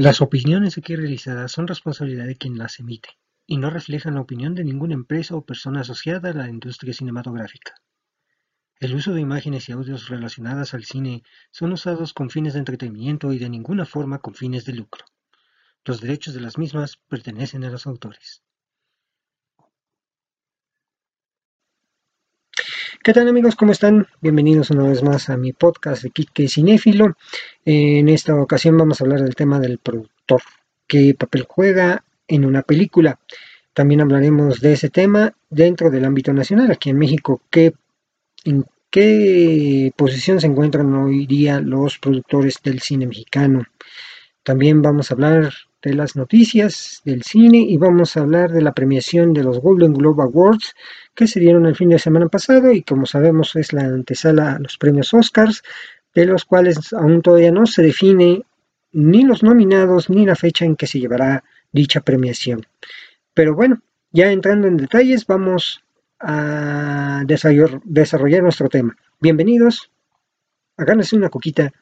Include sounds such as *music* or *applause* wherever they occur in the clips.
Las opiniones aquí realizadas son responsabilidad de quien las emite y no reflejan la opinión de ninguna empresa o persona asociada a la industria cinematográfica. El uso de imágenes y audios relacionadas al cine son usados con fines de entretenimiento y de ninguna forma con fines de lucro. Los derechos de las mismas pertenecen a los autores. ¿Qué tal amigos? ¿Cómo están? Bienvenidos una vez más a mi podcast de Kike Cinéfilo. En esta ocasión vamos a hablar del tema del productor, qué papel juega en una película. También hablaremos de ese tema dentro del ámbito nacional, aquí en México, en qué posición se encuentran hoy día los productores del cine mexicano. También vamos a hablar de las noticias del cine y vamos a hablar de la premiación de los Golden Globe Awards que se dieron el fin de semana pasado y como sabemos es la antesala a los premios Oscars, de los cuales aún todavía no se define ni los nominados ni la fecha en que se llevará dicha premiación. Pero bueno, ya entrando en detalles, vamos a desarrollar, nuestro tema. Bienvenidos, agárrense una coquita,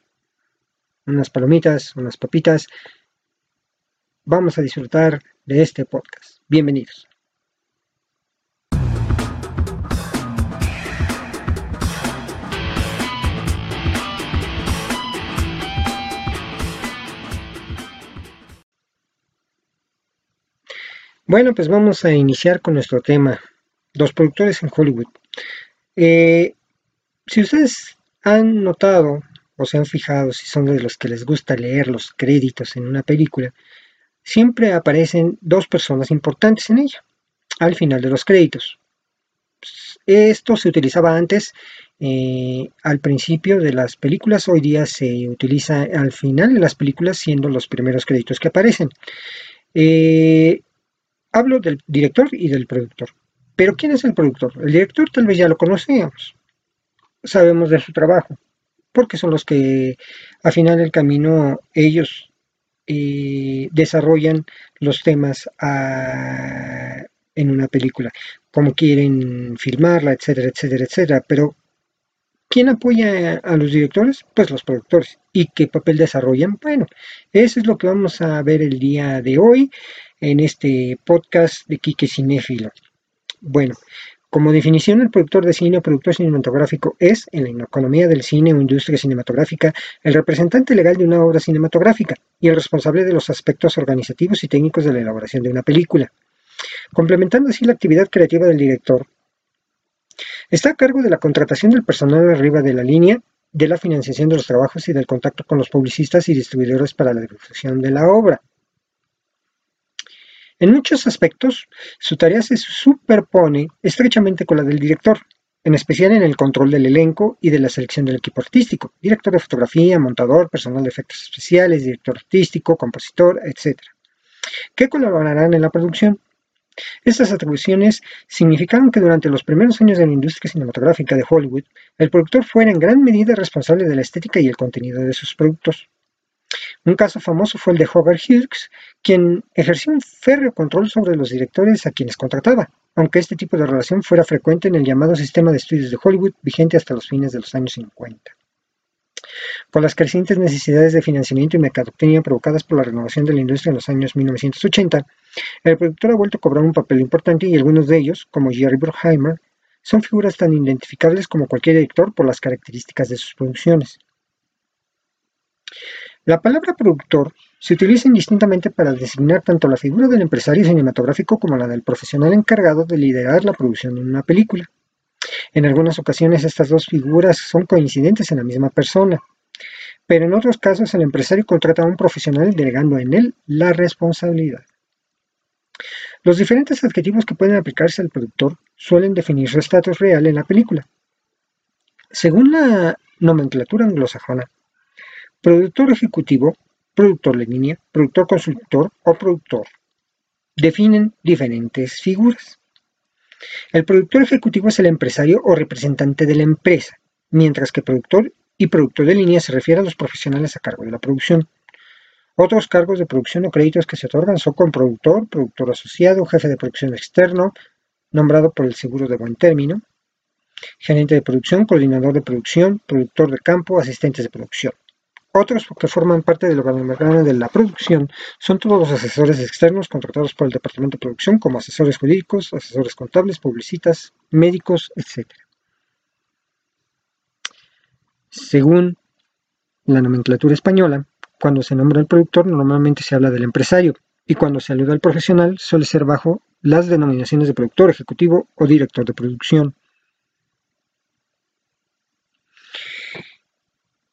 unas palomitas, unas papitas vamos a disfrutar de este podcast. Bienvenidos. Bueno, pues vamos a iniciar con nuestro tema, los productores en Hollywood. Eh, si ustedes han notado o se han fijado, si son de los que les gusta leer los créditos en una película, siempre aparecen dos personas importantes en ella, al final de los créditos. Esto se utilizaba antes eh, al principio de las películas, hoy día se utiliza al final de las películas siendo los primeros créditos que aparecen. Eh, hablo del director y del productor. Pero ¿quién es el productor? El director tal vez ya lo conocíamos, sabemos de su trabajo, porque son los que al final del camino ellos eh, desarrollan los temas ah, en una película, como quieren filmarla, etcétera, etcétera, etcétera. Pero, ¿quién apoya a los directores? Pues los productores. ¿Y qué papel desarrollan? Bueno, eso es lo que vamos a ver el día de hoy en este podcast de Quique Cinéfilo. Bueno, como definición, el productor de cine o productor cinematográfico es, en la economía del cine o industria cinematográfica, el representante legal de una obra cinematográfica y el responsable de los aspectos organizativos y técnicos de la elaboración de una película. Complementando así la actividad creativa del director, está a cargo de la contratación del personal arriba de la línea, de la financiación de los trabajos y del contacto con los publicistas y distribuidores para la difusión de la obra. En muchos aspectos, su tarea se superpone estrechamente con la del director, en especial en el control del elenco y de la selección del equipo artístico, director de fotografía, montador, personal de efectos especiales, director artístico, compositor, etc., que colaborarán en la producción. Estas atribuciones significaron que durante los primeros años de la industria cinematográfica de Hollywood, el productor fuera en gran medida responsable de la estética y el contenido de sus productos. Un caso famoso fue el de Howard Hughes, quien ejerció un férreo control sobre los directores a quienes contrataba, aunque este tipo de relación fuera frecuente en el llamado sistema de estudios de Hollywood vigente hasta los fines de los años 50. Con las crecientes necesidades de financiamiento y mercadotecnia provocadas por la renovación de la industria en los años 1980, el productor ha vuelto a cobrar un papel importante y algunos de ellos, como Jerry Bruckheimer, son figuras tan identificables como cualquier director por las características de sus producciones. La palabra productor se utiliza indistintamente para designar tanto la figura del empresario cinematográfico como la del profesional encargado de liderar la producción de una película. En algunas ocasiones estas dos figuras son coincidentes en la misma persona, pero en otros casos el empresario contrata a un profesional delegando en él la responsabilidad. Los diferentes adjetivos que pueden aplicarse al productor suelen definir su estatus real en la película. Según la nomenclatura anglosajona, Productor ejecutivo, productor de línea, productor consultor o productor. Definen diferentes figuras. El productor ejecutivo es el empresario o representante de la empresa, mientras que productor y productor de línea se refiere a los profesionales a cargo de la producción. Otros cargos de producción o créditos que se otorgan son con productor, productor asociado, jefe de producción externo, nombrado por el seguro de buen término, gerente de producción, coordinador de producción, productor de campo, asistentes de producción. Otros que forman parte del organigrama de la producción son todos los asesores externos contratados por el departamento de producción como asesores jurídicos, asesores contables, publicistas, médicos, etc. Según la nomenclatura española, cuando se nombra el productor normalmente se habla del empresario y cuando se alude al profesional suele ser bajo las denominaciones de productor ejecutivo o director de producción.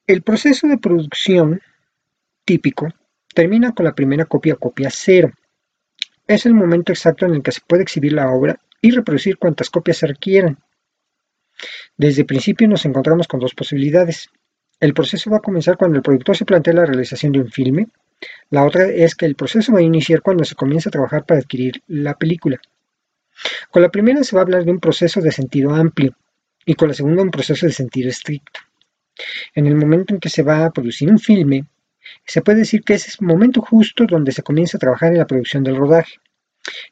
El proceso de producción típico termina con la primera copia o copia cero. Es el momento exacto en el que se puede exhibir la obra y reproducir cuantas copias se requieran. Desde el principio nos encontramos con dos posibilidades. El proceso va a comenzar cuando el productor se plantea la realización de un filme. La otra es que el proceso va a iniciar cuando se comienza a trabajar para adquirir la película. Con la primera se va a hablar de un proceso de sentido amplio y con la segunda un proceso de sentido estricto. En el momento en que se va a producir un filme, se puede decir que es el momento justo donde se comienza a trabajar en la producción del rodaje.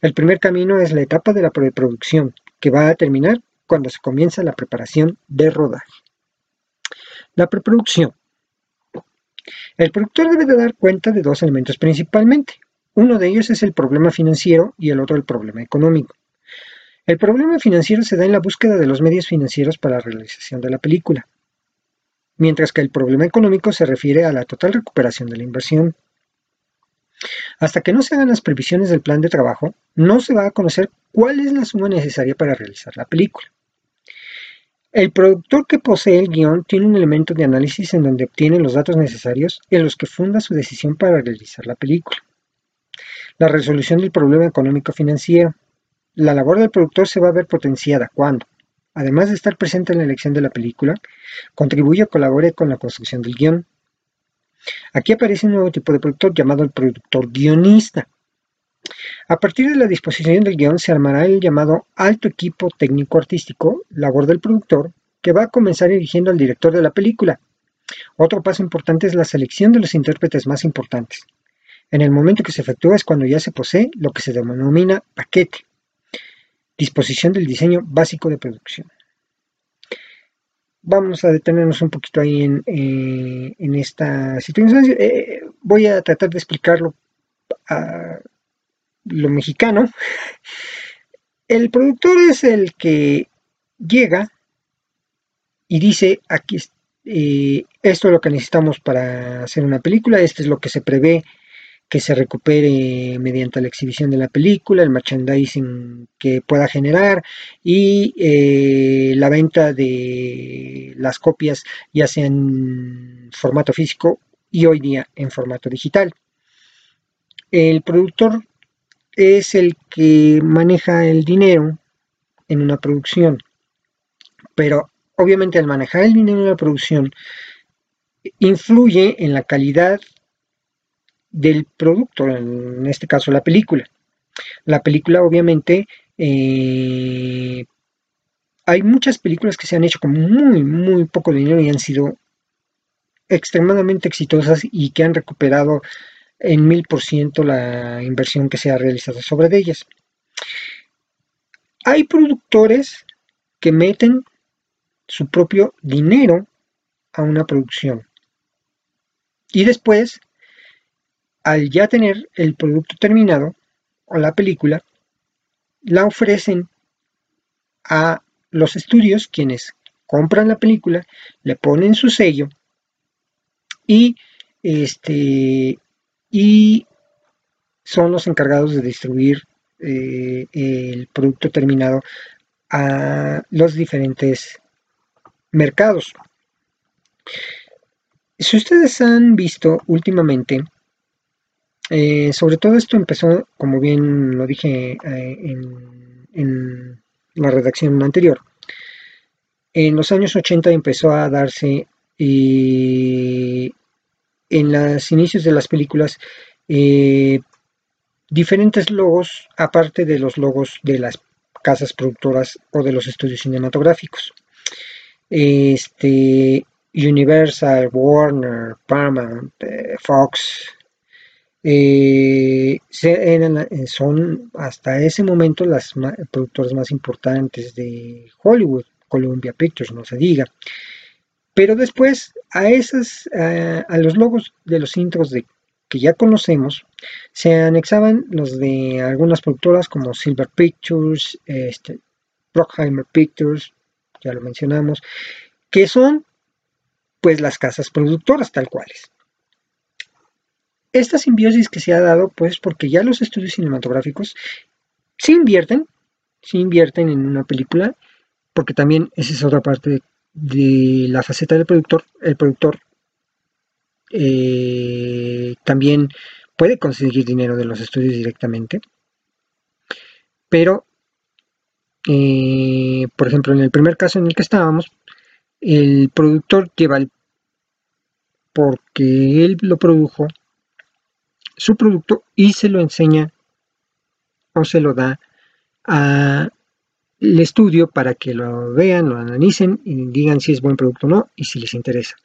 El primer camino es la etapa de la preproducción, que va a terminar cuando se comienza la preparación de rodaje. La preproducción. El productor debe de dar cuenta de dos elementos principalmente. Uno de ellos es el problema financiero y el otro el problema económico. El problema financiero se da en la búsqueda de los medios financieros para la realización de la película mientras que el problema económico se refiere a la total recuperación de la inversión. Hasta que no se hagan las previsiones del plan de trabajo, no se va a conocer cuál es la suma necesaria para realizar la película. El productor que posee el guion tiene un elemento de análisis en donde obtiene los datos necesarios en los que funda su decisión para realizar la película. La resolución del problema económico financiero. La labor del productor se va a ver potenciada cuando, además de estar presente en la elección de la película, contribuye o colabore con la construcción del guion. Aquí aparece un nuevo tipo de productor llamado el productor guionista. A partir de la disposición del guion se armará el llamado alto equipo técnico artístico, labor del productor, que va a comenzar eligiendo al director de la película. Otro paso importante es la selección de los intérpretes más importantes. En el momento que se efectúa es cuando ya se posee lo que se denomina paquete. Disposición del diseño básico de producción. Vamos a detenernos un poquito ahí en, eh, esta situación. Eh, voy a tratar de explicarlo a lo mexicano. El productor es el que llega y dice, aquí eh, esto es lo que necesitamos para hacer una película, esto es lo que se prevé que se recupere mediante la exhibición de la película, el merchandising que pueda generar y eh, la venta de las copias ya sea en formato físico y hoy día en formato digital. El productor es el que maneja el dinero en una producción, pero obviamente al manejar el dinero en la producción influye en la calidad del producto, en este caso la película. La película obviamente eh, hay muchas películas que se han hecho con muy, muy poco dinero y han sido extremadamente exitosas y que han recuperado en mil por ciento la inversión que se ha realizado sobre ellas. Hay productores que meten su propio dinero a una producción y después al ya tener el producto terminado o la película, la ofrecen a los estudios quienes compran la película, le ponen su sello y este y son los encargados de distribuir eh, el producto terminado a los diferentes mercados. Si ustedes han visto últimamente eh, sobre todo esto empezó, como bien lo dije eh, en, la redacción anterior, en los años 80 empezó a darse en los inicios de las películas eh, diferentes logos aparte de los logos de las casas productoras o de los estudios cinematográficos. Este, Universal, Warner, Paramount, Fox, eh, son hasta ese momento las productoras más importantes de Hollywood, Columbia Pictures, no se diga. Pero después a esas, a, los logos de los intros de, que ya conocemos, se anexaban los de algunas productoras como Silver Pictures, este, Brockheimer Pictures, ya lo mencionamos, que son pues las casas productoras tal cuales. Esta simbiosis que se ha dado pues porque ya los estudios cinematográficos se invierten, se invierten en una película, porque también esa es otra parte de, la faceta del productor. El productor eh, también puede conseguir dinero de los estudios directamente, pero eh, por ejemplo en el primer caso en el que estábamos, el productor lleva el, porque él lo produjo su producto y se lo enseña o se lo da al estudio para que lo vean, lo analicen y digan si es buen producto o no y si les interesa.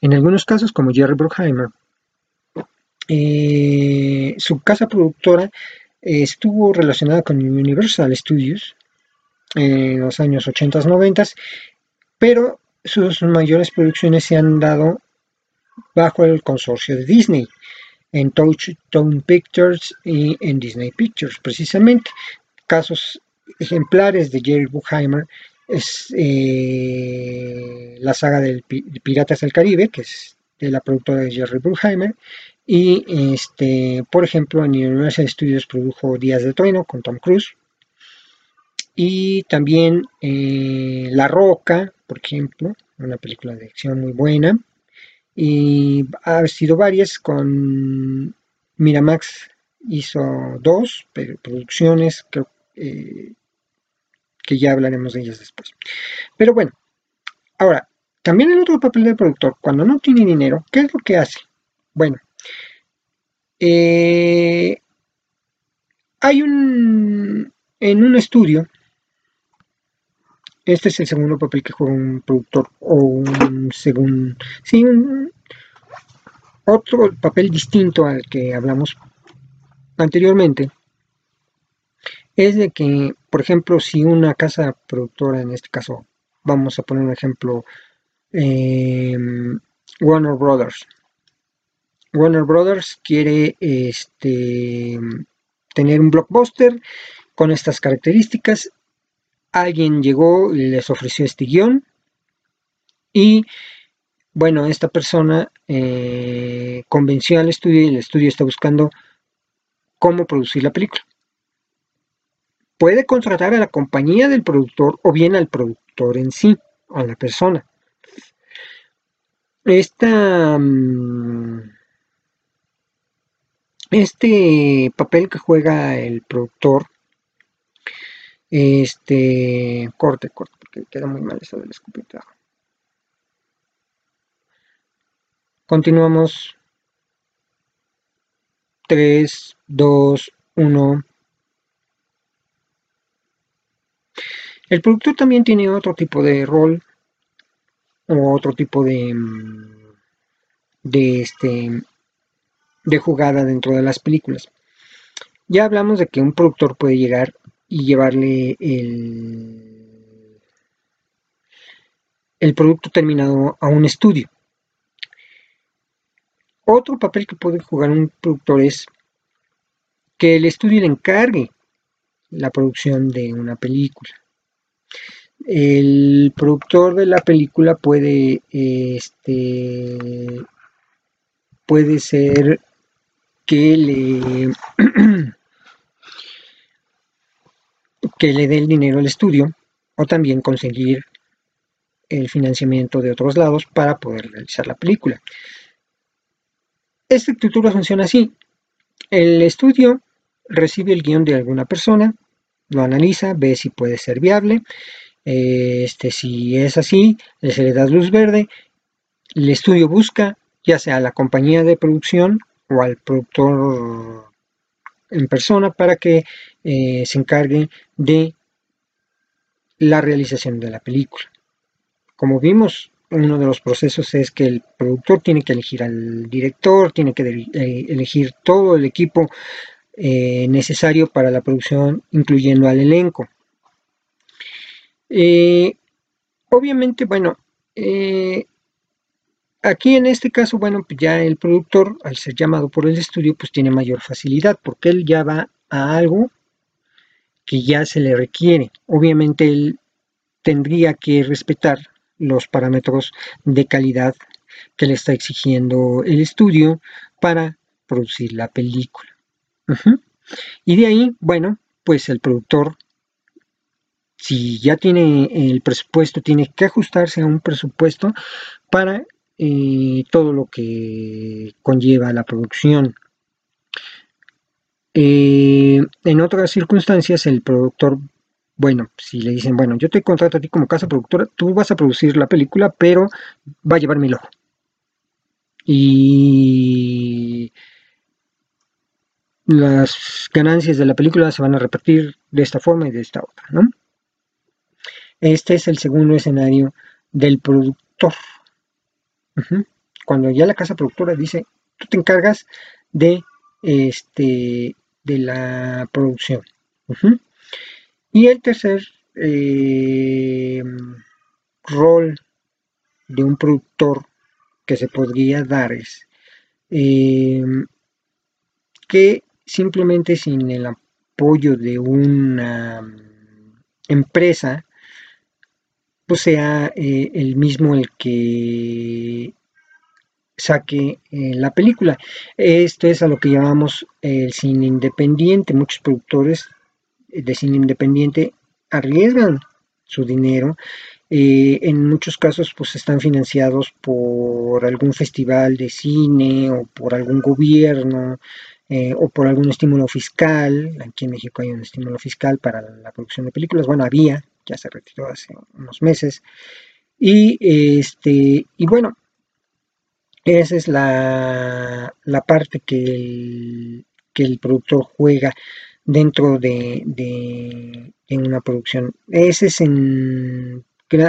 En algunos casos, como Jerry Bruckheimer, eh, su casa productora estuvo relacionada con Universal Studios en los años 80 90 pero sus mayores producciones se han dado bajo el consorcio de Disney en Touchstone Pictures y en Disney Pictures, precisamente. Casos ejemplares de Jerry Bruckheimer es eh, la saga de Piratas del Caribe, que es de la productora de Jerry Bruckheimer, y este, por ejemplo, en Universal Studios produjo Días de Trueno con Tom Cruise, y también eh, La Roca, por ejemplo, una película de acción muy buena, y ha sido varias con Miramax hizo dos producciones eh, que ya hablaremos de ellas después pero bueno ahora también el otro papel del productor cuando no tiene dinero ¿qué es lo que hace? bueno eh, hay un en un estudio este es el segundo papel que juega un productor o un segundo, sí, otro papel distinto al que hablamos anteriormente es de que, por ejemplo, si una casa productora, en este caso, vamos a poner un ejemplo, em, Warner Brothers. Warner Brothers quiere este, tener un blockbuster con estas características alguien llegó y les ofreció este guion y bueno, esta persona eh, convenció al estudio y el estudio está buscando cómo producir la película. Puede contratar a la compañía del productor o bien al productor en sí, a la persona. Esta, mm, este papel que juega el productor este, corte, corte, porque queda muy mal eso del escupitajo. Continuamos. 3, 2, 1. El productor también tiene otro tipo de rol o otro tipo de, de, este, de jugada dentro de las películas. Ya hablamos de que un productor puede llegar y llevarle el, el producto terminado a un estudio. Otro papel que puede jugar un productor es que el estudio le encargue la producción de una película. El productor de la película puede, este, puede ser que le *clears throat* que le dé el dinero al estudio o también conseguir el financiamiento de otros lados para poder realizar la película. Esta estructura funciona así. El estudio recibe el guion de alguna persona, lo analiza, ve si puede ser viable. Este, si es así, se le da luz verde. El estudio busca ya sea a la compañía de producción o al productor en persona para que eh, se encargue de la realización de la película. Como vimos, uno de los procesos es que el productor tiene que elegir al director, tiene que eh, elegir todo el equipo eh, necesario para la producción, incluyendo al elenco. obviamente, bueno, aquí en este caso, bueno, pues ya el productor, al ser llamado por el estudio, pues tiene mayor facilidad, porque él ya va a algo que ya se le requiere. Obviamente él tendría que respetar los parámetros de calidad que le está exigiendo el estudio para producir la película. Y de ahí, bueno, pues el productor, si ya tiene el presupuesto, tiene que ajustarse a un presupuesto para eh, todo lo que conlleva la producción. Eh, en otras circunstancias, el productor, bueno, si le dicen, bueno, yo te contrato a ti como casa productora, tú vas a producir la película, pero va a llevar mi logo. Y las ganancias de la película se van a repartir de esta forma y de esta otra. Este es el segundo escenario del productor. Cuando ya la casa productora dice, tú te encargas de, este, de la producción. Y el tercer eh, rol de un productor que se podría dar es eh, que simplemente sin el apoyo de una empresa, pues sea eh, el mismo el que saque eh, la película. Esto es a lo que llamamos el cine independiente. Muchos productores de cine independiente arriesgan su dinero. Eh, en muchos casos pues están financiados por algún festival de cine o por algún gobierno eh, o por algún estímulo fiscal. Aquí en México hay un estímulo fiscal para la producción de películas. Bueno, había, ya se retiró hace unos meses. Y, este, y bueno, esa es la, parte que el, que el, productor juega dentro de, de, una producción. Ese es en,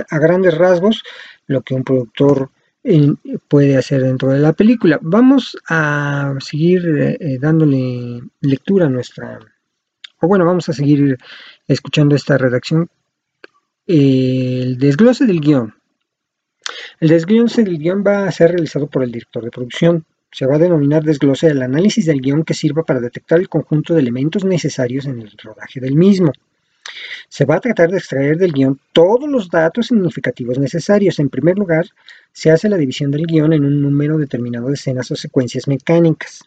a grandes rasgos lo que un productor puede hacer dentro de la película. Vamos a seguir eh, eh, dándole lectura a nuestra, o bueno, vamos a seguir escuchando esta redacción. El desglose del guion. El desglose del guion va a ser realizado por el director de producción. Se va a denominar desglose el análisis del guion que sirva para detectar el conjunto de elementos necesarios en el rodaje del mismo. Se va a tratar de extraer del guion todos los datos significativos necesarios. En primer lugar, se hace la división del guion en un número determinado de escenas o secuencias mecánicas.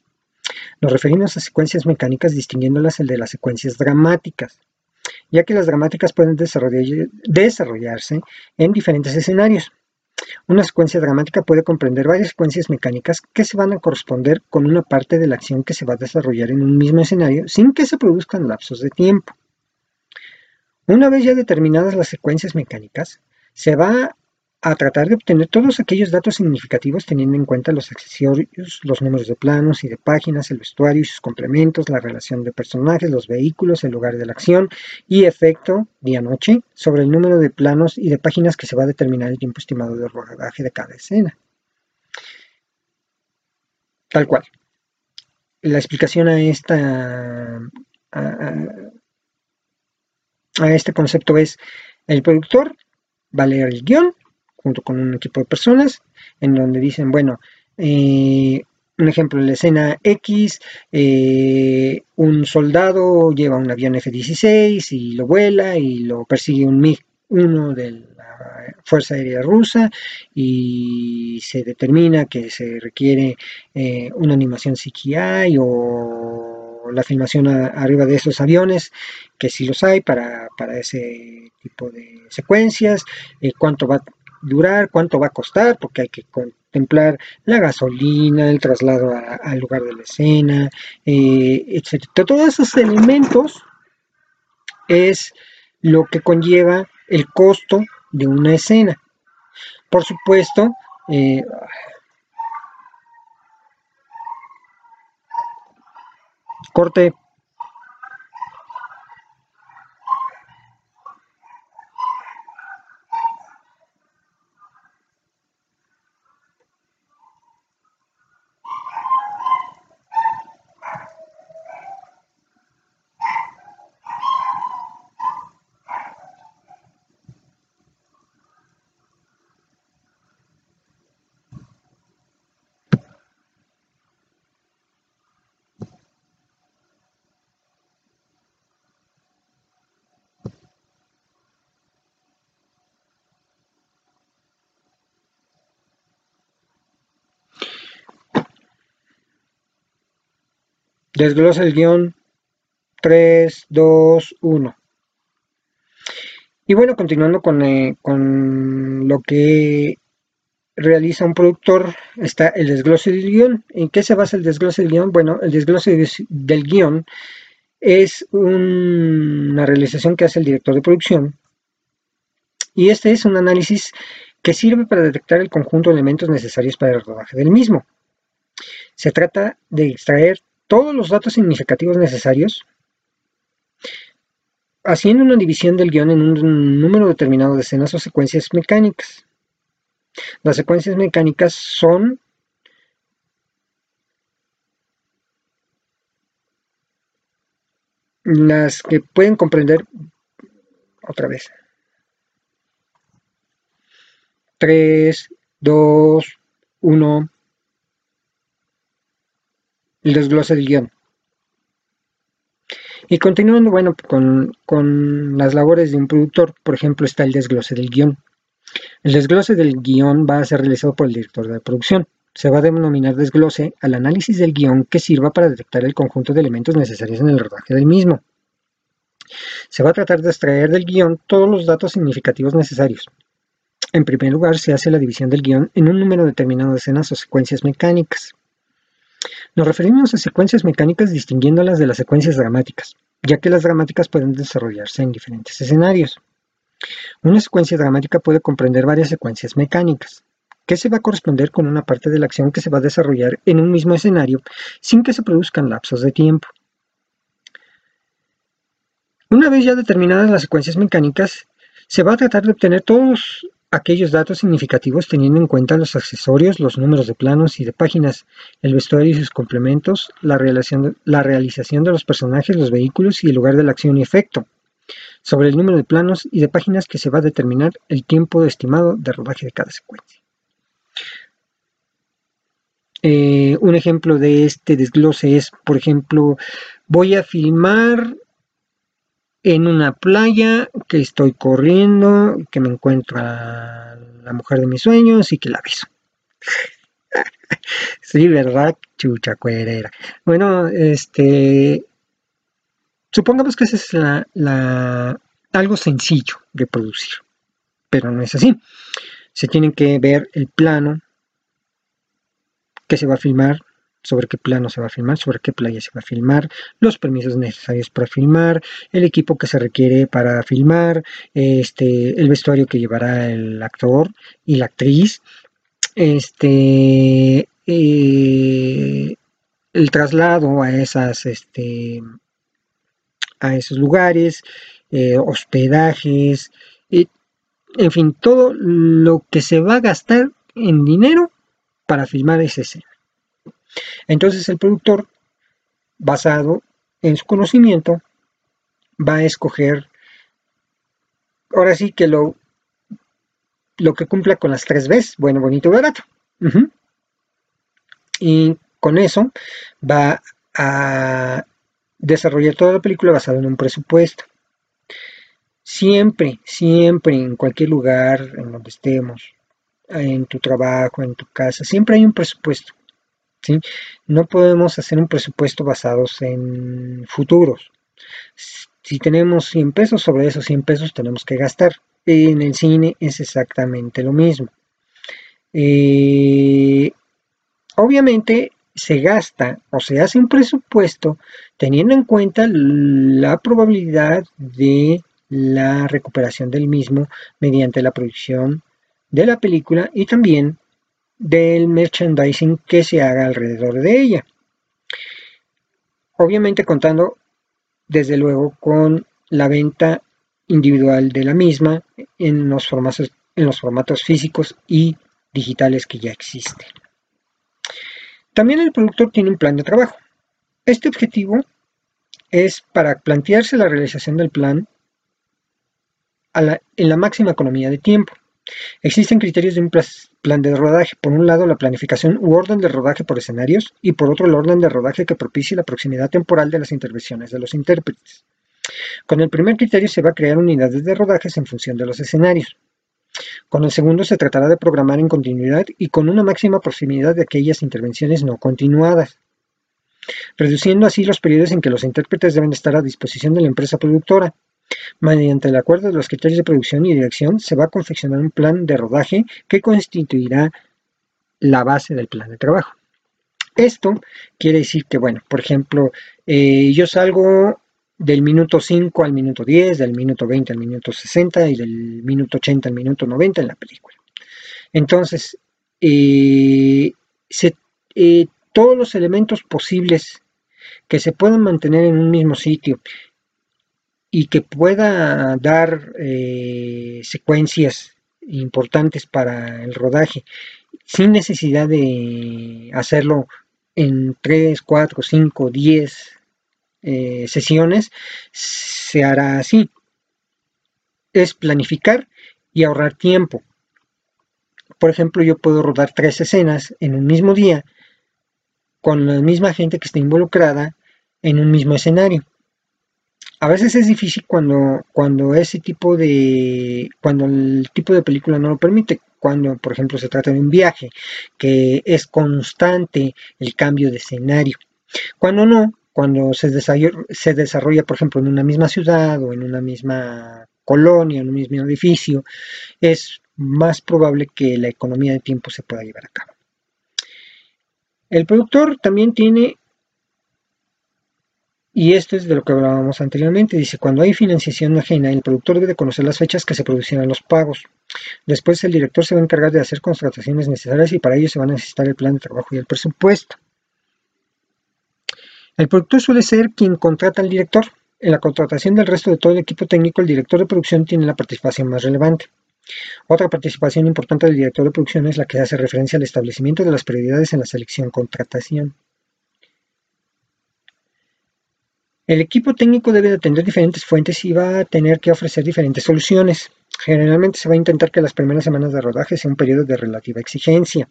Nos referimos a secuencias mecánicas distinguiéndolas de las secuencias dramáticas, ya que las dramáticas pueden desarrollarse en diferentes escenarios. Una secuencia dramática puede comprender varias secuencias mecánicas que se van a corresponder con una parte de la acción que se va a desarrollar en un mismo escenario sin que se produzcan lapsos de tiempo. Una vez ya determinadas las secuencias mecánicas, se va a tratar de obtener todos aquellos datos significativos teniendo en cuenta los accesorios, los números de planos y de páginas, el vestuario y sus complementos, la relación de personajes, los vehículos, el lugar de la acción y efecto día-noche sobre el número de planos y de páginas que se va a determinar el tiempo estimado de rodaje de cada escena. Tal cual. La explicación a esta a este concepto es el productor va a leer el guion junto con un equipo de personas en donde dicen, bueno, eh, un ejemplo, en la escena X, eh, un soldado lleva un avión F-16 y lo vuela y lo persigue un MiG-1 de la Fuerza Aérea Rusa y se determina que se requiere eh, una animación CGI o la filmación arriba de estos aviones, que si los hay para, ese tipo de secuencias, eh, cuánto va durar, cuánto va a costar, porque hay que contemplar la gasolina, el traslado al lugar de la escena, eh, etc. Todos esos elementos es lo que conlleva el costo de una escena. Por supuesto, eh, Corte. Desglosa el guion 3, 2, 1. Y bueno, continuando con, eh, con lo que realiza un productor, está el desglose del guion. ¿En qué se basa el desglose del guion? Bueno, el desglose del guion es una realización que hace el director de producción y este es un análisis que sirve para detectar el conjunto de elementos necesarios para el rodaje del mismo. Se trata de extraer todos los datos significativos necesarios, haciendo una división del guion en un número determinado de escenas o secuencias mecánicas. Las secuencias mecánicas son las que pueden comprender otra vez 3, 2, 1 el desglose del guion y continuando bueno con, con las labores de un productor por ejemplo está el desglose del guion el desglose del guion va a ser realizado por el director de producción. Se va a denominar desglose al análisis del guion que sirva para detectar el conjunto de elementos necesarios en el rodaje del mismo. Se va a tratar de extraer del guion todos los datos significativos necesarios. En primer lugar, se hace la división del guion en un número determinado de escenas o secuencias mecánicas. Nos referimos a secuencias mecánicas distinguiéndolas de las secuencias dramáticas, ya que las dramáticas pueden desarrollarse en diferentes escenarios. Una secuencia dramática puede comprender varias secuencias mecánicas, que se va a corresponder con una parte de la acción que se va a desarrollar en un mismo escenario sin que se produzcan lapsos de tiempo. Una vez ya determinadas las secuencias mecánicas, se va a tratar de obtener todos aquellos datos significativos teniendo en cuenta los accesorios, los números de planos y de páginas, el vestuario y sus complementos, la realización, de los personajes, los vehículos y el lugar de la acción y efecto sobre el número de planos y de páginas que se va a determinar el tiempo estimado de rodaje de cada secuencia. Eh, un ejemplo de este desglose es, por ejemplo, voy a filmar en una playa que estoy corriendo, que me encuentro a la mujer de mis sueños y que la beso. *laughs* sí, ¿verdad? Chucha cuerera. Bueno, este, Supongamos que ese es algo sencillo de producir, pero no es así. Se tiene que ver el plano que se va a filmar, sobre qué plano se va a filmar, sobre qué playa se va a filmar, los permisos necesarios para filmar, el equipo que se requiere para filmar, este, el vestuario que llevará el actor y la actriz, este, eh, el traslado a esas este, a esos lugares, eh, hospedajes, en fin, todo lo que se va a gastar en dinero para filmar esa escena. Entonces el productor, basado en su conocimiento, va a escoger, ahora sí que lo, lo que cumpla con las tres veces, bueno, bonito barato. Y con eso va a desarrollar toda la película basada en un presupuesto. Siempre, siempre, en cualquier lugar en donde estemos, en tu trabajo, en tu casa, siempre hay un presupuesto. No podemos hacer un presupuesto basados en futuros. Si tenemos 100 pesos, sobre esos 100 pesos tenemos que gastar. En el cine es exactamente lo mismo. Eh, obviamente se gasta o se hace un presupuesto teniendo en cuenta la probabilidad de la recuperación del mismo mediante la producción de la película y también del merchandising que se haga alrededor de ella. Obviamente contando desde luego con la venta individual de la misma en los formatos, físicos y digitales que ya existen. También el productor tiene un plan de trabajo. Este objetivo es para plantearse la realización del plan en la máxima economía de tiempo. Existen criterios de un plan de rodaje. Por un lado, la planificación u orden de rodaje por escenarios y por otro, el orden de rodaje que propicie la proximidad temporal de las intervenciones de los intérpretes. Con el primer criterio se va a crear unidades de rodajes en función de los escenarios. Con el segundo se tratará de programar en continuidad y con una máxima proximidad de aquellas intervenciones no continuadas. reduciendo así los periodos en que los intérpretes deben estar a disposición de la empresa productora. Mediante el acuerdo de los criterios de producción y dirección se va a confeccionar un plan de rodaje que constituirá la base del plan de trabajo. Esto quiere decir que, bueno, por ejemplo, eh, yo salgo del minuto 5 al minuto 10, del minuto 20 al minuto 60 y del minuto 80 al minuto 90 en la película. Entonces, eh, eh, todos los elementos posibles que se puedan mantener en un mismo sitio y que pueda dar eh, secuencias importantes para el rodaje sin necesidad de hacerlo en 3, 4, 5, 10 sesiones, se hará así. Es planificar y ahorrar tiempo. Por ejemplo, yo puedo rodar tres escenas en un mismo día con la misma gente que está involucrada en un mismo escenario. A veces es difícil cuando, cuando ese tipo de. cuando el tipo de película no lo permite. Cuando, por ejemplo, se trata de un viaje, que es constante el cambio de escenario. Cuando no, cuando se desarrolla, se desarrolla, por ejemplo, en una misma ciudad o en una misma colonia, en un mismo edificio, es más probable que la economía de tiempo se pueda llevar a cabo. El productor también tiene, y esto es de lo que hablábamos anteriormente, dice, cuando hay financiación ajena, el productor debe conocer las fechas que se producirán los pagos. Después el director se va a encargar de hacer contrataciones necesarias y para ello se va a necesitar el plan de trabajo y el presupuesto. El productor suele ser quien contrata al director. En la contratación del resto de todo el equipo técnico, el director de producción tiene la participación más relevante. Otra participación importante del director de producción es la que hace referencia al establecimiento de las prioridades en la selección-contratación. El equipo técnico debe de atender diferentes fuentes y va a tener que ofrecer diferentes soluciones. Generalmente se va a intentar que las primeras semanas de rodaje sea un periodo de relativa exigencia.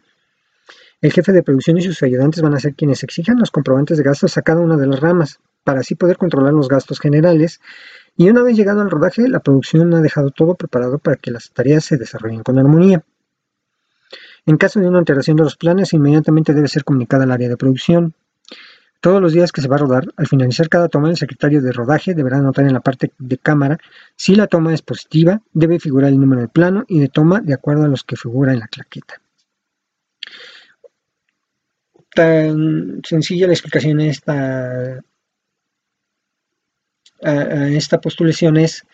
El jefe de producción y sus ayudantes van a ser quienes exijan los comprobantes de gastos a cada una de las ramas, para así poder controlar los gastos generales y una vez llegado al rodaje, la producción ha dejado todo preparado para que las tareas se desarrollen con armonía. En caso de una alteración de los planes, inmediatamente debe ser comunicada al área de producción. Todos los días que se va a rodar, al finalizar cada toma, el secretario de rodaje deberá anotar en la parte de cámara si la toma es positiva, debe figurar el número de plano y de toma de acuerdo a los que figura en la claqueta. Tan sencilla la explicación de esta a, esta postulación es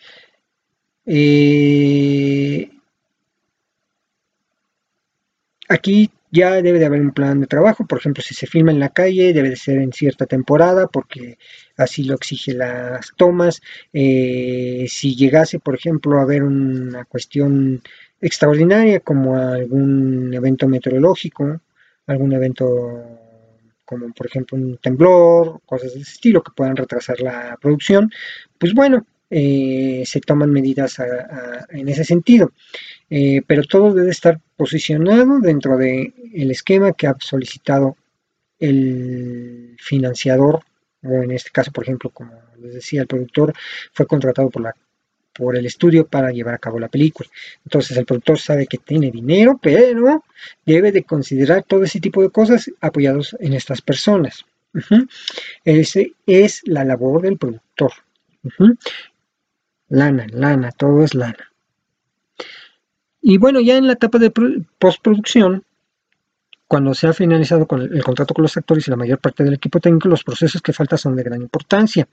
eh, aquí ya debe de haber un plan de trabajo, por ejemplo, si se filma en la calle, debe de ser en cierta temporada, porque así lo exige las tomas. Eh, si llegase, por ejemplo, a haber una cuestión extraordinaria, como algún evento meteorológico, algún evento como por ejemplo un temblor, cosas de ese estilo que puedan retrasar la producción, pues bueno, eh, se toman medidas en ese sentido. Eh, pero todo debe estar posicionado dentro del el esquema que ha solicitado el financiador, o en este caso, por ejemplo, como les decía, el productor fue contratado por la por el estudio para llevar a cabo la película. Entonces el productor sabe que tiene dinero, pero debe de considerar todo ese tipo de cosas apoyados en estas personas. Ese es la labor del productor. Lana, lana, todo es lana. Y bueno, ya en la etapa de postproducción, cuando se ha finalizado con el, contrato con los actores y la mayor parte del equipo técnico, los procesos que faltan son de gran importancia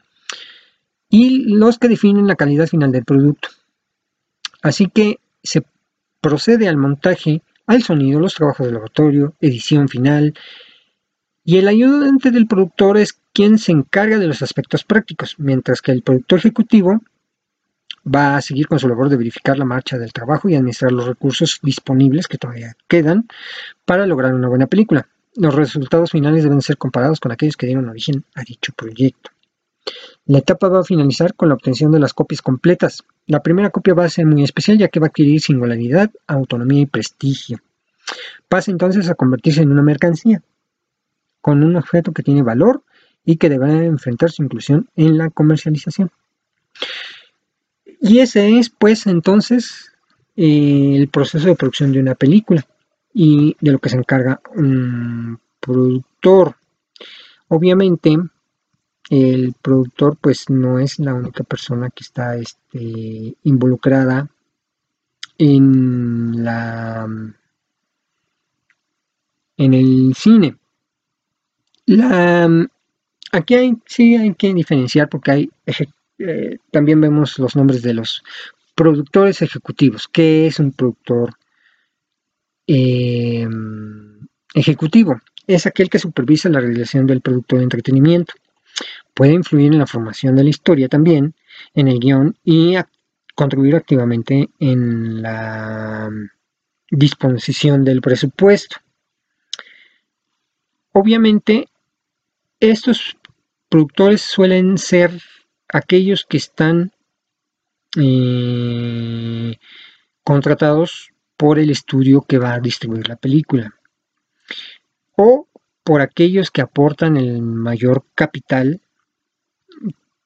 y los que definen la calidad final del producto. Así que se procede al montaje, al sonido, los trabajos de laboratorio, edición final, y el ayudante del productor es quien se encarga de los aspectos prácticos, mientras que el productor ejecutivo va a seguir con su labor de verificar la marcha del trabajo y administrar los recursos disponibles que todavía quedan para lograr una buena película. Los resultados finales deben ser comparados con aquellos que dieron origen a dicho proyecto. La etapa va a finalizar con la obtención de las copias completas. La primera copia va a ser muy especial ya que va a adquirir singularidad, autonomía y prestigio. Pasa entonces a convertirse en una mercancía, con un objeto que tiene valor y que deberá enfrentar su inclusión en la comercialización. Y ese es pues entonces eh, el proceso de producción de una película y de lo que se encarga un productor. obviamente el productor pues no es la única persona que está este, involucrada en la en el cine. Aquí hay, sí hay que diferenciar porque hay eh, también vemos los nombres de los productores ejecutivos. ¿Qué es un productor em, ejecutivo? Es aquel que supervisa la realización del producto de entretenimiento. Puede influir en la formación de la historia también, en el guion y contribuir activamente en la disposición del presupuesto. Obviamente, estos productores suelen ser aquellos que están eh, contratados por el estudio que va a distribuir la película o por aquellos que aportan el mayor capital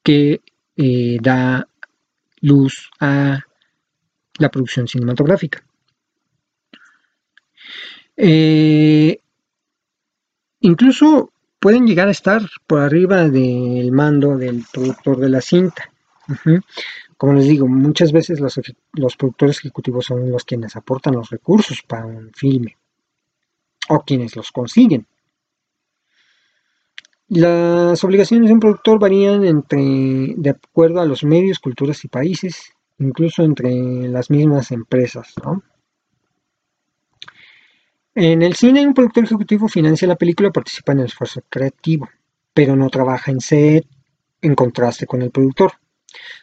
que eh, da luz a la producción cinematográfica. Eh, incluso pueden llegar a estar por arriba del mando del productor de la cinta. Como les digo, muchas veces los, productores ejecutivos son los quienes aportan los recursos para un filme o quienes los consiguen. Las obligaciones de un productor varían entre, de acuerdo a los medios, culturas y países, incluso entre las mismas empresas. ¿no? En el cine, un productor ejecutivo financia la película, participa en el esfuerzo creativo, pero no trabaja en set en contraste con el productor.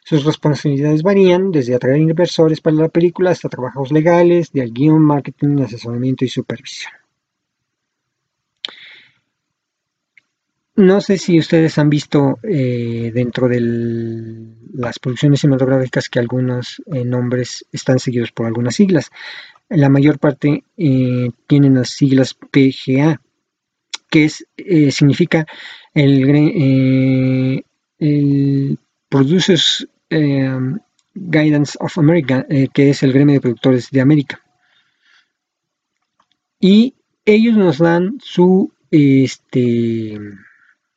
Sus responsabilidades varían desde atraer inversores para la película hasta trabajos legales, de guion, marketing, asesoramiento y supervisión. No sé si ustedes han visto eh, dentro de las producciones cinematográficas que algunos eh, nombres están seguidos por algunas siglas la mayor parte eh, tienen las siglas PGA, que significa el, el Producers Guidance of America, que es el gremio de productores de América. Y ellos nos dan su, este,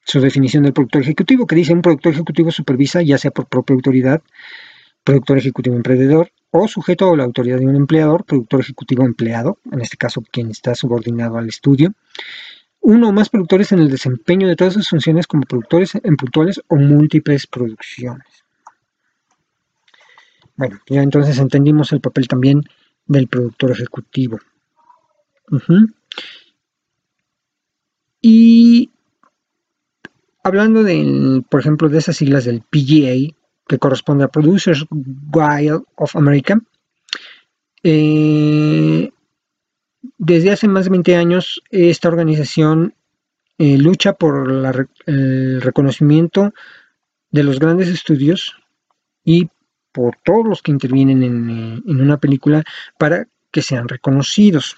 su definición del productor ejecutivo, que dice un productor ejecutivo supervisa, ya sea por propia autoridad, productor ejecutivo emprendedor, o sujeto a la autoridad de un empleador, productor ejecutivo empleado, en este caso quien está subordinado al estudio, uno o más productores en el desempeño de todas sus funciones como productores en puntuales o múltiples producciones. Bueno, ya entonces entendimos el papel también del productor ejecutivo. Y hablando de, por ejemplo, de esas siglas del PGA, que corresponde a Producers Guild of America. Eh, desde hace más de 20 años, esta organización eh, lucha por el reconocimiento de los grandes estudios y por todos los que intervienen en, eh, en una película para que sean reconocidos.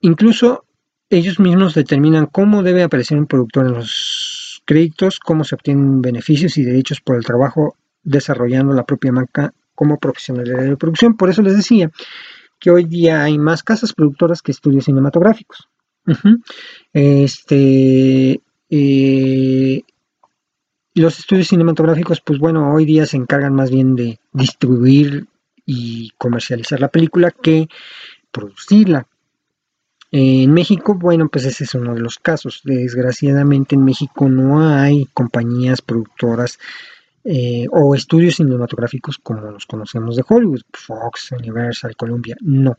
Incluso ellos mismos determinan cómo debe aparecer un productor en los créditos, cómo se obtienen beneficios y derechos por el trabajo desarrollando la propia marca como profesionalidad de producción. Por eso les decía que hoy día hay más casas productoras que estudios cinematográficos. Este, eh, los estudios cinematográficos, pues bueno, hoy día se encargan más bien de distribuir y comercializar la película que producirla. En México, bueno, pues ese es uno de los casos. Desgraciadamente en México no hay compañías productoras eh, o estudios cinematográficos como los conocemos de Hollywood, Fox, Universal, Columbia, no.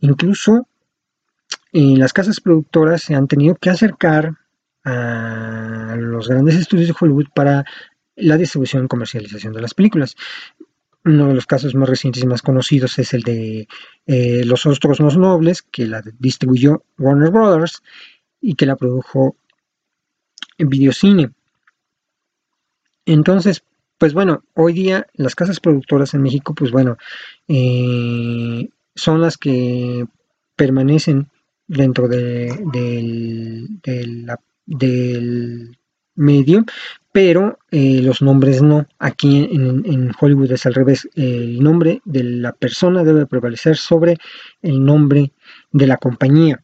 Incluso eh, las casas productoras se han tenido que acercar a los grandes estudios de Hollywood para la distribución y comercialización de las películas. Uno de los casos más recientes y más conocidos es el de eh, Los Ostros Más Nobles, que la distribuyó Warner Brothers y que la produjo en Videocine. Entonces, pues bueno, hoy día las casas productoras en México, pues bueno, eh, son las que permanecen dentro de, del medio, pero eh, los nombres no. Aquí en, Hollywood es al revés. El nombre de la persona debe prevalecer sobre el nombre de la compañía.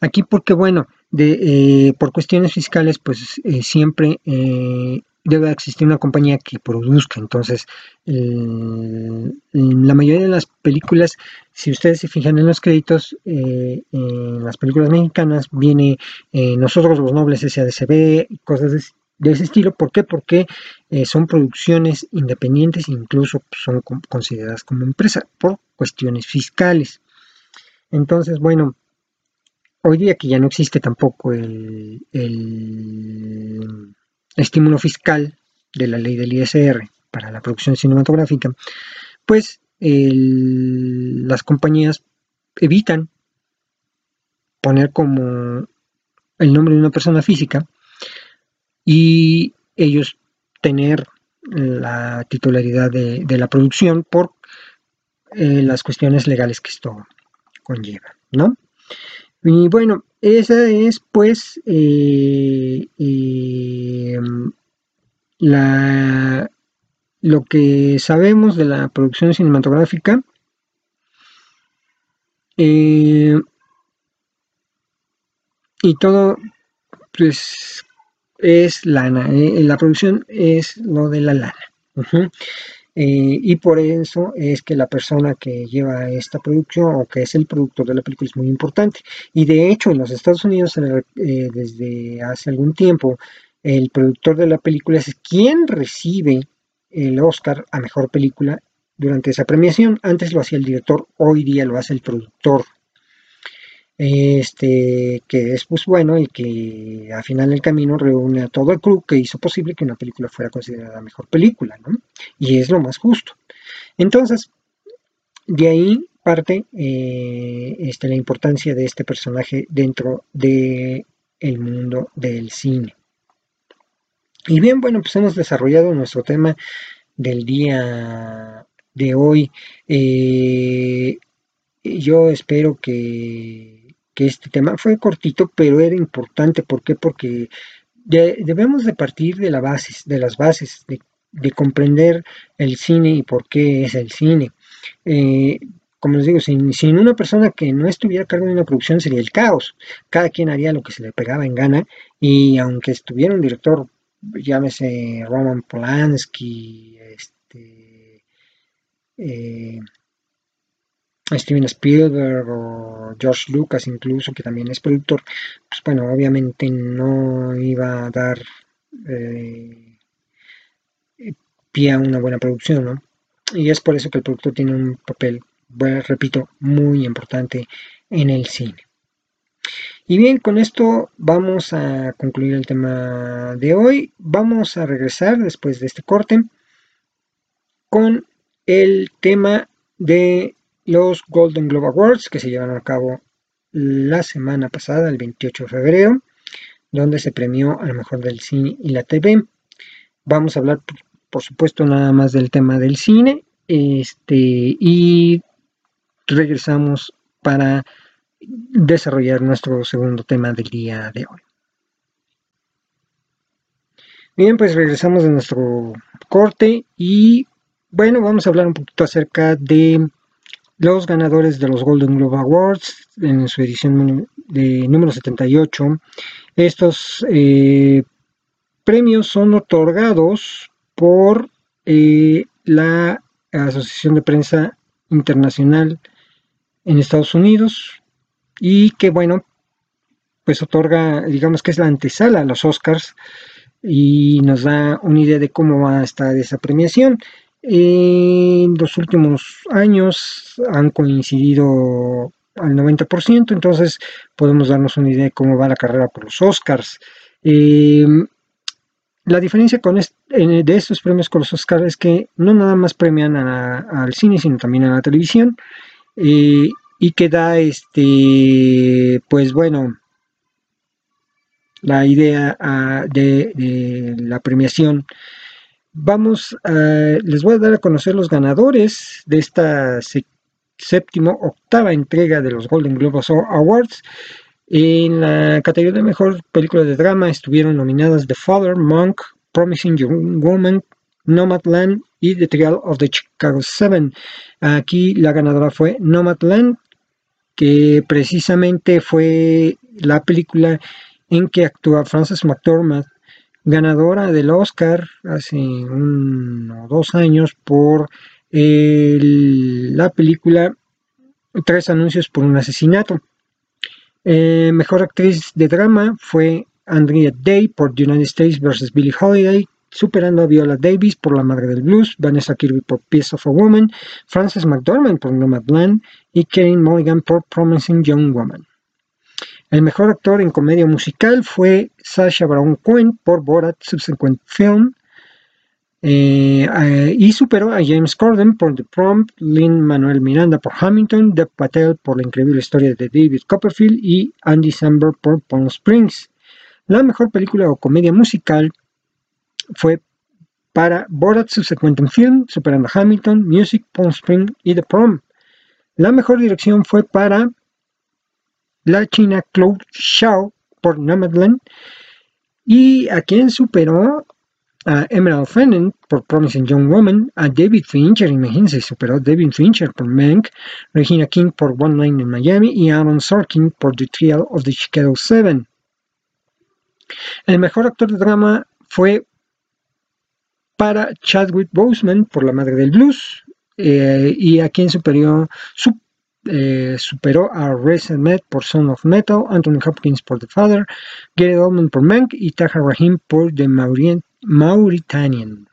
Aquí porque, bueno, de, por cuestiones fiscales, pues siempre debe existir una compañía que produzca. Entonces, la mayoría de las películas, si ustedes se fijan en los créditos, eh, en las películas mexicanas viene eh, Nosotros los Nobles SADCB cosas de, ese estilo. ¿Por qué? Porque eh, son producciones independientes e incluso son consideradas como empresa por cuestiones fiscales. Entonces, bueno, hoy día que ya no existe tampoco el estímulo fiscal de la ley del ISR para la producción cinematográfica, pues las compañías evitan poner como el nombre de una persona física y ellos tener la titularidad de, la producción por eh, las cuestiones legales que esto conlleva, ¿no? Y bueno, esa es pues eh, eh, la, lo que sabemos de la producción cinematográfica. Y todo pues es lana, la producción es lo de la lana. Eh, y por eso es que la persona que lleva esta producción o que es el productor de la película es muy importante. Y de hecho en los Estados Unidos eh, desde hace algún tiempo el productor de la película es quien recibe el Oscar a Mejor Película durante esa premiación. Antes lo hacía el director, hoy día lo hace el productor este, que es pues bueno y que al final del camino reúne a todo el crew que hizo posible que una película fuera considerada mejor película, ¿no? Y es lo más justo. Entonces, de ahí parte eh, este, la importancia de este personaje dentro del el mundo del cine. Y bien, bueno, pues hemos desarrollado nuestro tema del día de hoy. Eh, yo espero que que este tema fue cortito, pero era importante. ¿Por qué? Porque debemos de partir de, la bases, de las bases, de, comprender el cine y por qué es el cine. Eh, como les digo, sin, sin, una persona que no estuviera a cargo de una producción sería el caos. Cada quien haría lo que se le pegaba en gana y aunque estuviera un director, llámese Roman Polanski, este, eh, Steven Spielberg o George Lucas incluso, que también es productor, pues bueno, obviamente no iba a dar eh, pie a una buena producción, ¿no? Y es por eso que el productor tiene un papel, bueno, repito, muy importante en el cine. Y bien, con esto vamos a concluir el tema de hoy. Vamos a regresar después de este corte con el tema de los Golden Globe Awards que se llevaron a cabo la semana pasada, el 28 de febrero, donde se premió a lo mejor del cine y la TV. Vamos a hablar, por, supuesto, nada más del tema del cine. Este, y regresamos para desarrollar nuestro segundo tema del día de hoy. Bien, pues regresamos de nuestro corte y bueno, vamos a hablar un poquito acerca de los ganadores de los Golden Globe Awards en su edición de número 78. Estos eh, premios son otorgados por eh, la Asociación de Prensa Internacional en Estados Unidos y que bueno, pues otorga, digamos que es la antesala a los Oscars y nos da una idea de cómo va a estar esa premiación. En los últimos años han coincidido al 90%, entonces podemos darnos una idea de cómo va la carrera por los Oscars. Em, la diferencia con de estos premios con los Oscars es que no nada más premian al cine, sino también a la televisión. Eh, y que da este, pues bueno, la idea ah, de la premiación vamos a, les voy a dar a conocer los ganadores de esta séptima, octava entrega de los Golden Globes Awards. En la categoría de mejor película de drama estuvieron nominadas The Father, Monk, Promising Young Woman, Nomadland y The Trial of the Chicago Seven. Aquí la ganadora fue Nomadland, que precisamente fue la película en que actúa Frances McDormand, ganadora del Oscar hace uno o dos años por la película Tres anuncios por un asesinato. Eh, mejor actriz de drama fue Andrea Day por United States vs. Billie Holiday, superando a Viola Davis por La Madre del Blues, Vanessa Kirby por Piece of a Woman, Frances McDormand por Nomadland y Karen Mulligan por Promising Young Woman. El mejor actor en comedia musical fue Sacha Baron Cohen por Borat Subsequent Film eh, y superó a James Corden por The Prom, Lynn Manuel Miranda por Hamilton, Dev Patel por La increíble historia de David Copperfield y Andy Samberg por Palm Springs. La mejor película o comedia musical fue para Borat Subsequent Film, superando Hamilton, Music, Palm Springs y The Prom. La mejor dirección fue para la china Claude Shao por Nomadland y a quien superó a Emerald Fennell por Promising Young Woman, a David Fincher, imagínense, superó a David Fincher por Mank, Regina King por One Night in Miami y Aaron Sorkin por The Trial of the Chicago Seven. El mejor actor de drama fue para Chadwick Boseman por La Madre del Blues eh, y a quien superó, eh, superó a Rez Ahmed por Son of Metal, Anthony Hopkins por The Father, Gary Oldman por Mank y Tahar Rahim por The Mauritanian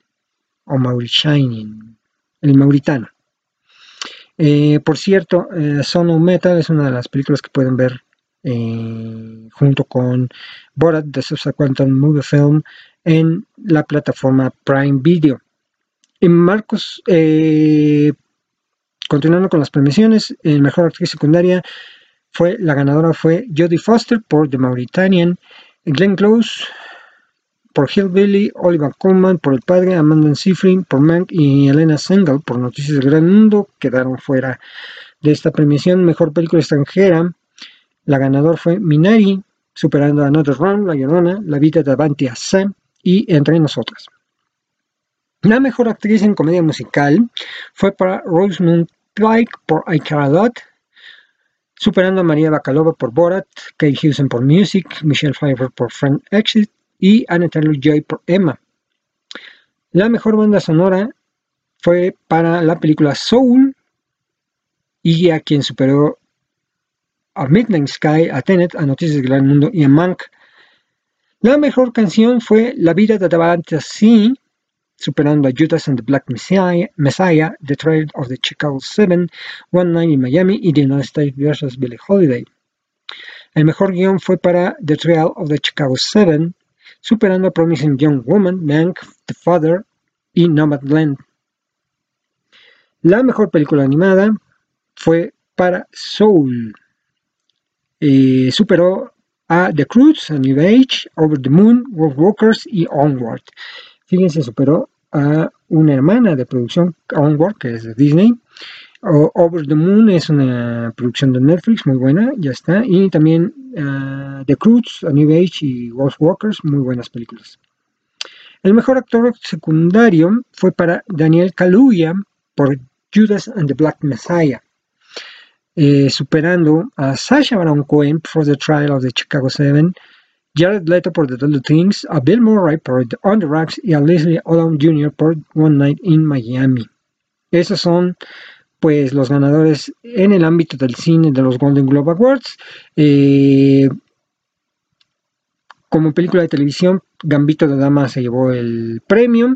o Mauritanian, el Mauritano. Eh, por cierto, Son of Metal es una de las películas que pueden ver junto con Borat, The Subsequent Movie Film, en la plataforma Prime Video. En Marcos, eh, continuando con las premiaciones, el mejor actriz secundaria fue la ganadora fue Jodie Foster por The Mauritanian, Glenn Close por Hillbilly, Oliver Coleman por El Padre, Amanda Seyfried por Mank y Elena Sengel por Noticias del Gran Mundo quedaron fuera de esta premiación. Mejor película extranjera, la ganadora fue Minari, superando a Another Round, La Llorona, La Vida de a Sam y Entre Nosotras. La mejor actriz en comedia musical fue para Rosamund Pike por I Care A Lot, superando a María Bacalova por Borat, Kate Hudson por Music, Michelle Pfeiffer por Friend Exit y Anna Taylor-Joy por Emma. La mejor banda sonora fue para la película Soul y a quien superó a Midnight Sky, a Tenet, a Noticias del Gran Mundo y a Mank. La mejor canción fue La vida de Davante Sí, superando a Judas and the Black Messiah, The Trail of the Chicago Seven, One Night in Miami y The United States vs. Billie Holiday. El mejor guion fue para The Trail of the Chicago Seven, superando a Promising Young Woman, Mank, The Father y Nomadland. La mejor película animada fue para Soul. Eh, superó a The Cruz, A New Age, Over the Moon, World Walkers y Onward. Fíjense, superó a una hermana de producción, Onward, que es de Disney. Over the Moon es una producción de Netflix, muy buena, ya está. Y también uh, The Cruz, A New Age y World Walkers, muy buenas películas. El mejor actor secundario fue para Daniel Kaluuya por Judas and the Black Messiah. Eh, superando a Sasha Baron Cohen for The Trial of the Chicago Seven, Jared Leto por The Little Things, a Bill Murray por The On the Rocks y a Leslie Odom Jr. por One Night in Miami. Esos son pues los ganadores en el ámbito del cine de los Golden Globe Awards. Eh, como película de televisión, Gambito de Dama se llevó el premio.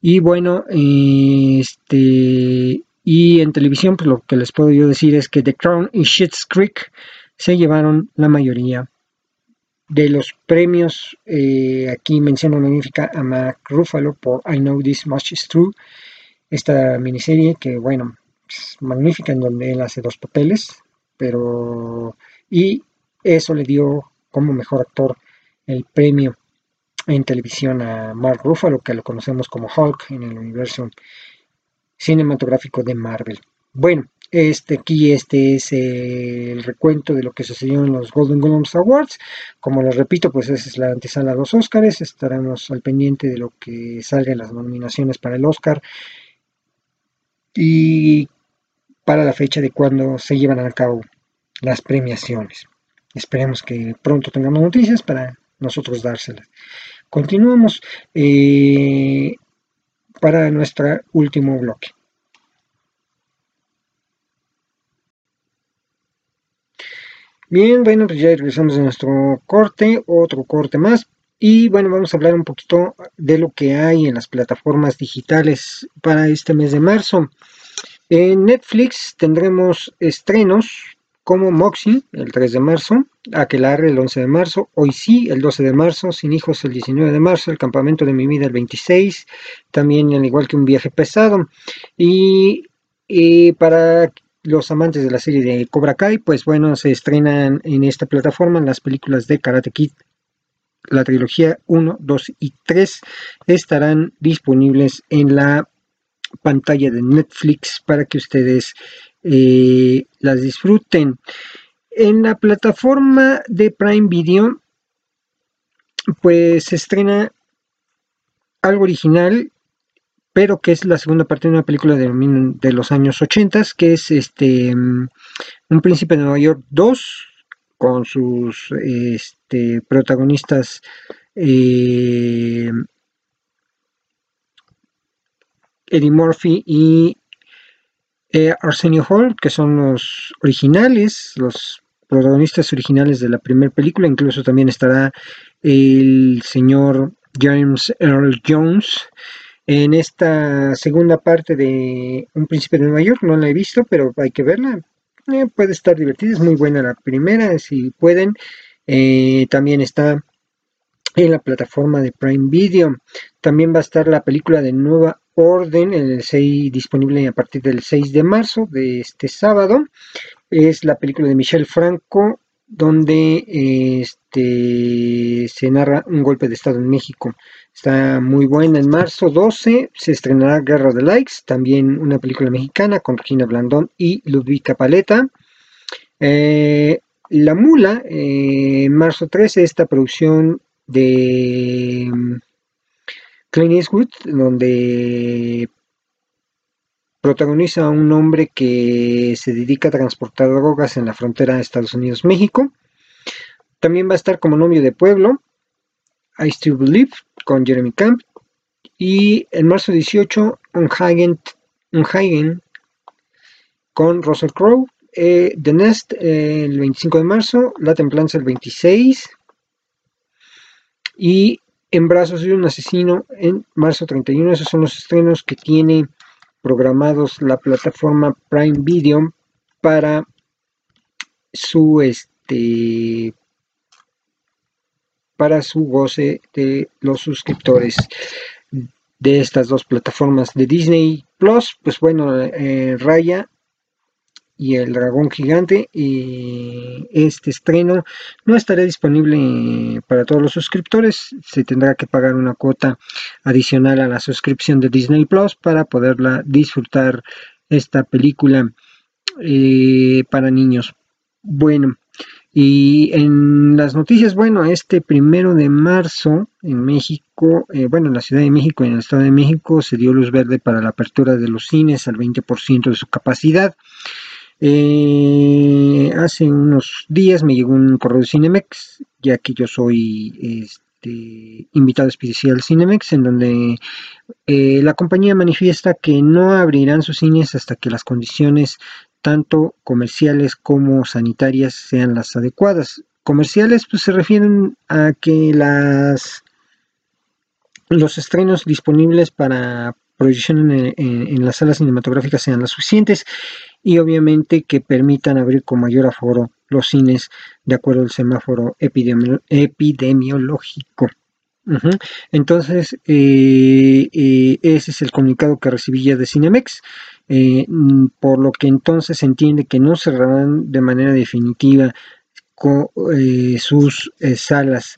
Y bueno, este y en televisión, pues lo que les puedo yo decir es que The Crown y Schitt's Creek se llevaron la mayoría de los premios. Eh, aquí menciono magnífica a Mark Ruffalo por I Know This Much Is True. Esta miniserie que, bueno, es magnífica en donde él hace dos papeles, pero... Y eso le dio como mejor actor el premio en televisión a Mark Ruffalo, que lo conocemos como Hulk en el universo cinematográfico de Marvel. Bueno, este aquí este es el recuento de lo que sucedió en los Golden Globes Awards. Como les repito, pues esa es la antesala a los Oscars. Estaremos al pendiente de lo que salga en las nominaciones para el Oscar y para la fecha de cuando se llevan a cabo las premiaciones. Esperemos que pronto tengamos noticias para nosotros dárselas. Continuamos eh, para nuestro último bloque. Bien, bueno, pues ya regresamos a nuestro corte, otro corte más. Y bueno, vamos a hablar un poquito de lo que hay en las plataformas digitales para este mes de marzo. En Netflix tendremos estrenos como Moxie el 3 de marzo, Aquelarre el 11 de marzo, Hoy sí el 12 de marzo, Sin hijos el 19 de marzo, El campamento de mi vida el 26, también al igual que Un viaje pesado. Y, y para los amantes de la serie de Cobra Kai, pues bueno, se estrenan en esta plataforma las películas de Karate Kid. La trilogía 1, 2 y 3 estarán disponibles en la pantalla de Netflix para que ustedes eh, las disfruten. En la plataforma de Prime Video, pues se estrena algo original pero que es la segunda parte de una película de, los años 80, que es este Un príncipe de Nueva York 2, con sus este, protagonistas eh, Eddie Murphy y eh, Arsenio Hall, que son los originales, los protagonistas originales de la primera película, incluso también estará el señor James Earl Jones, en esta segunda parte de Un Príncipe de Nueva York. No la he visto, pero hay que verla. Eh, puede estar divertida, es muy buena la primera, si pueden. Eh, también está en la plataforma de Prime Video. También va a estar la película de Nueva Orden, el 6, disponible a partir del 6 de marzo de este sábado. Es la película de Michelle Franco, donde este, se narra un golpe de Estado en México. Está muy buena. En marzo 12 se estrenará Guerra de Likes, también una película mexicana con Regina Blandón y Ludwika Paleta. Eh, la Mula, eh, en marzo 13, esta producción de mm, Clint Eastwood, donde protagoniza a un hombre que se dedica a transportar drogas en la frontera de Estados Unidos-México. También va a estar como novio de pueblo, I Still Believe, con Jeremy Camp. Y en marzo 18, Unhagen, Unhagen con Russell Crowe. Eh, The Nest eh, el 25 de marzo, La Templanza el 26 y En Brazos de un Asesino en marzo 31. Esos son los estrenos que tiene programados la plataforma Prime Video para su este para su goce de los suscriptores de estas dos plataformas de Disney Plus, pues bueno, eh, Raya y el dragón gigante este estreno no estará disponible para todos los suscriptores se tendrá que pagar una cuota adicional a la suscripción de Disney Plus para poderla disfrutar esta película eh, para niños bueno y en las noticias, bueno, este primero de marzo en México, eh, bueno, en la Ciudad de México y en el Estado de México se dio luz verde para la apertura de los cines al 20% de su capacidad. Eh, hace unos días me llegó un correo de Cinemex, ya que yo soy este, invitado especial Cinemex, en donde eh, la compañía manifiesta que no abrirán sus cines hasta que las condiciones tanto comerciales como sanitarias sean las adecuadas. Comerciales pues se refieren a que las los estrenos disponibles para proyección en, las salas cinematográficas sean las suficientes y obviamente que permitan abrir con mayor aforo los cines de acuerdo al semáforo epidemiológico. Entonces, eh, eh, ese es el comunicado que recibí ya de Cinemex. Eh, mm, por lo que entonces se entiende que no cerrarán de manera definitiva eh, sus eh, salas.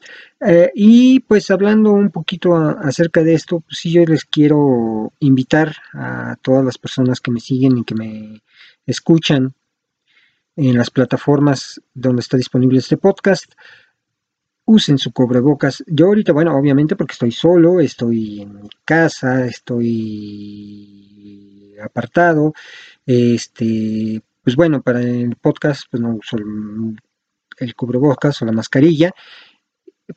y pues hablando un poquito acerca de esto, pues sí yo les quiero invitar a todas las personas que me siguen y que me escuchan en las plataformas donde está disponible este podcast, usen su cubrebocas. Yo ahorita, bueno, obviamente porque estoy solo, estoy en mi casa, estoy apartado, este, pues bueno, para el podcast pues no uso el, cubrebocas o la mascarilla,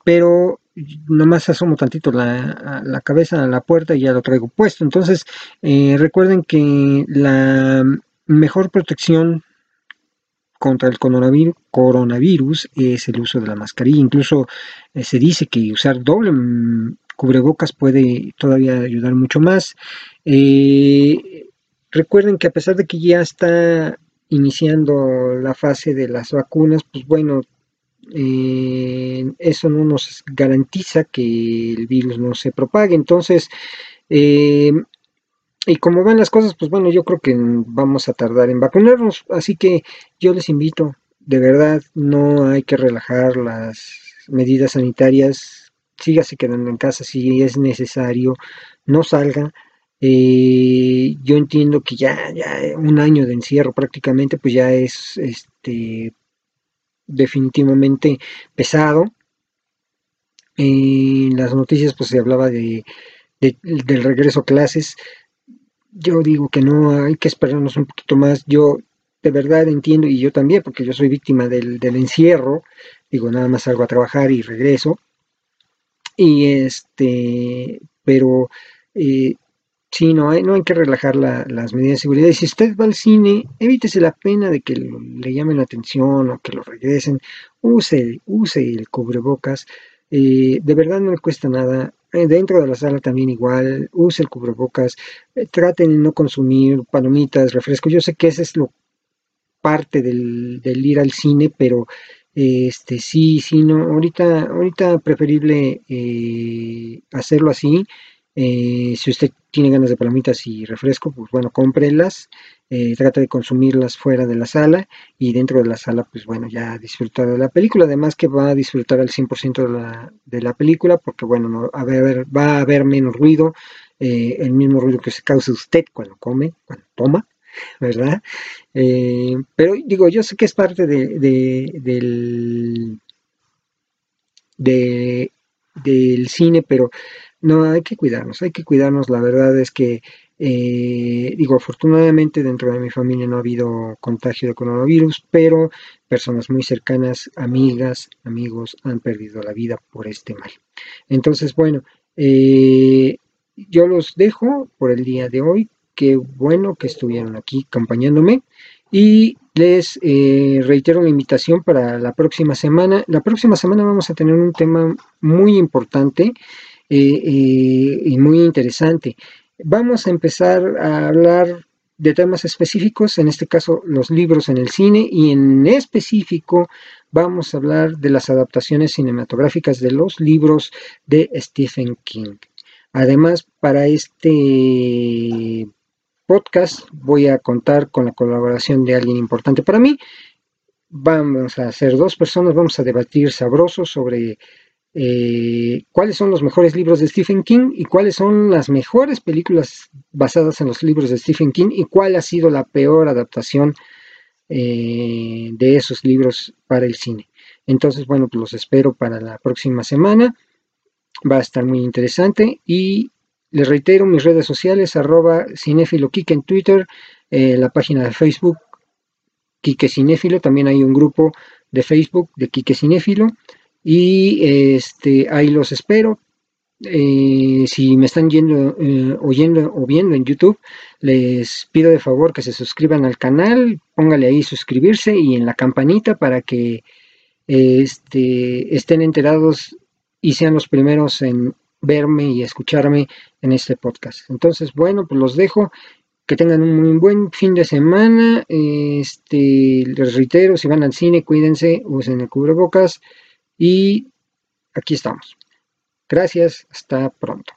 pero nomás asomo tantito la, la, cabeza a la puerta y ya lo traigo puesto. Entonces, eh, recuerden que la mejor protección contra el coronavirus, es el uso de la mascarilla. Incluso eh, se dice que usar doble mm, cubrebocas puede todavía ayudar mucho más. Eh, recuerden que a pesar de que ya está iniciando la fase de las vacunas, pues bueno, eh, eso no nos garantiza que el virus no se propague. Entonces, y como van las cosas, pues bueno, yo creo que vamos a tardar en vacunarnos. Así que yo les invito, de verdad, no hay que relajar las medidas sanitarias. Sígase quedando en casa si es necesario. No salga. Eh, yo entiendo que ya, ya un año de encierro prácticamente, pues ya es este definitivamente pesado. En las noticias pues se hablaba de, del regreso a clases yo digo que no, hay que esperarnos un poquito más. Yo de verdad entiendo, y yo también, porque yo soy víctima del, encierro, digo, nada más salgo a trabajar y regreso. Y este, pero eh, sí, no hay, no hay que relajar las medidas de seguridad. Si usted va al cine, evítese la pena de que le llamen la atención o que lo regresen. Use, use el cubrebocas. Eh, de verdad no le cuesta nada. Eh, dentro de la sala también igual, use el cubrebocas, eh, traten de no consumir palomitas, refrescos. Yo sé que esa es lo parte del, ir al cine, pero este sí, sí, no, ahorita, ahorita preferible hacerlo así. si usted tiene ganas de palomitas y refresco, pues bueno, cómprelas eh, trata de consumirlas fuera de la sala y dentro de la sala, pues bueno, ya disfrutar de la película. Además que va a disfrutar al 100% de la, de la película porque bueno, va a haber menos ruido, eh, el mismo ruido que se causa usted cuando come, cuando toma, ¿verdad? Eh, pero digo, yo sé que es parte de, del, de, del cine, pero no, hay que cuidarnos, hay que cuidarnos. La verdad es que eh, digo, afortunadamente dentro de mi familia no ha habido contagio de coronavirus, pero personas muy cercanas, amigas, amigos, han perdido la vida por este mal. Entonces, bueno, eh, yo los dejo por el día de hoy. Qué bueno que estuvieron aquí acompañándome. Y les eh, reitero la invitación para la próxima semana. La próxima semana vamos a tener un tema muy importante y muy interesante vamos a empezar a hablar de temas específicos, en este caso los libros en el cine, y en específico vamos a hablar de las adaptaciones cinematográficas de los libros de Stephen King. Además, para este podcast voy a contar con la colaboración de alguien importante para mí. Vamos a ser dos personas, vamos a debatir sabroso sobre eh, cuáles son los mejores libros de Stephen King y cuáles son las mejores películas basadas en los libros de Stephen King y cuál ha sido la peor adaptación eh, de esos libros para el cine. Entonces, bueno, pues los espero para la próxima semana. Va a estar muy interesante y les reitero mis redes sociales, arroba cinéfilo en Twitter, eh, la página de Facebook Kike Cinéfilo, también hay un grupo de Facebook de Kike Cinéfilo y este, ahí los espero. Eh, si me están yendo, eh, oyendo o viendo en YouTube, les pido de favor que se suscriban al canal, póngale ahí suscribirse y en la campanita para que este, estén enterados y sean los primeros en verme y escucharme en este podcast. Entonces, bueno, pues los dejo. Que tengan un muy buen fin de semana. Este, les reitero, si van al cine, cuídense, usen el cubrebocas. Y aquí estamos. Gracias, hasta pronto.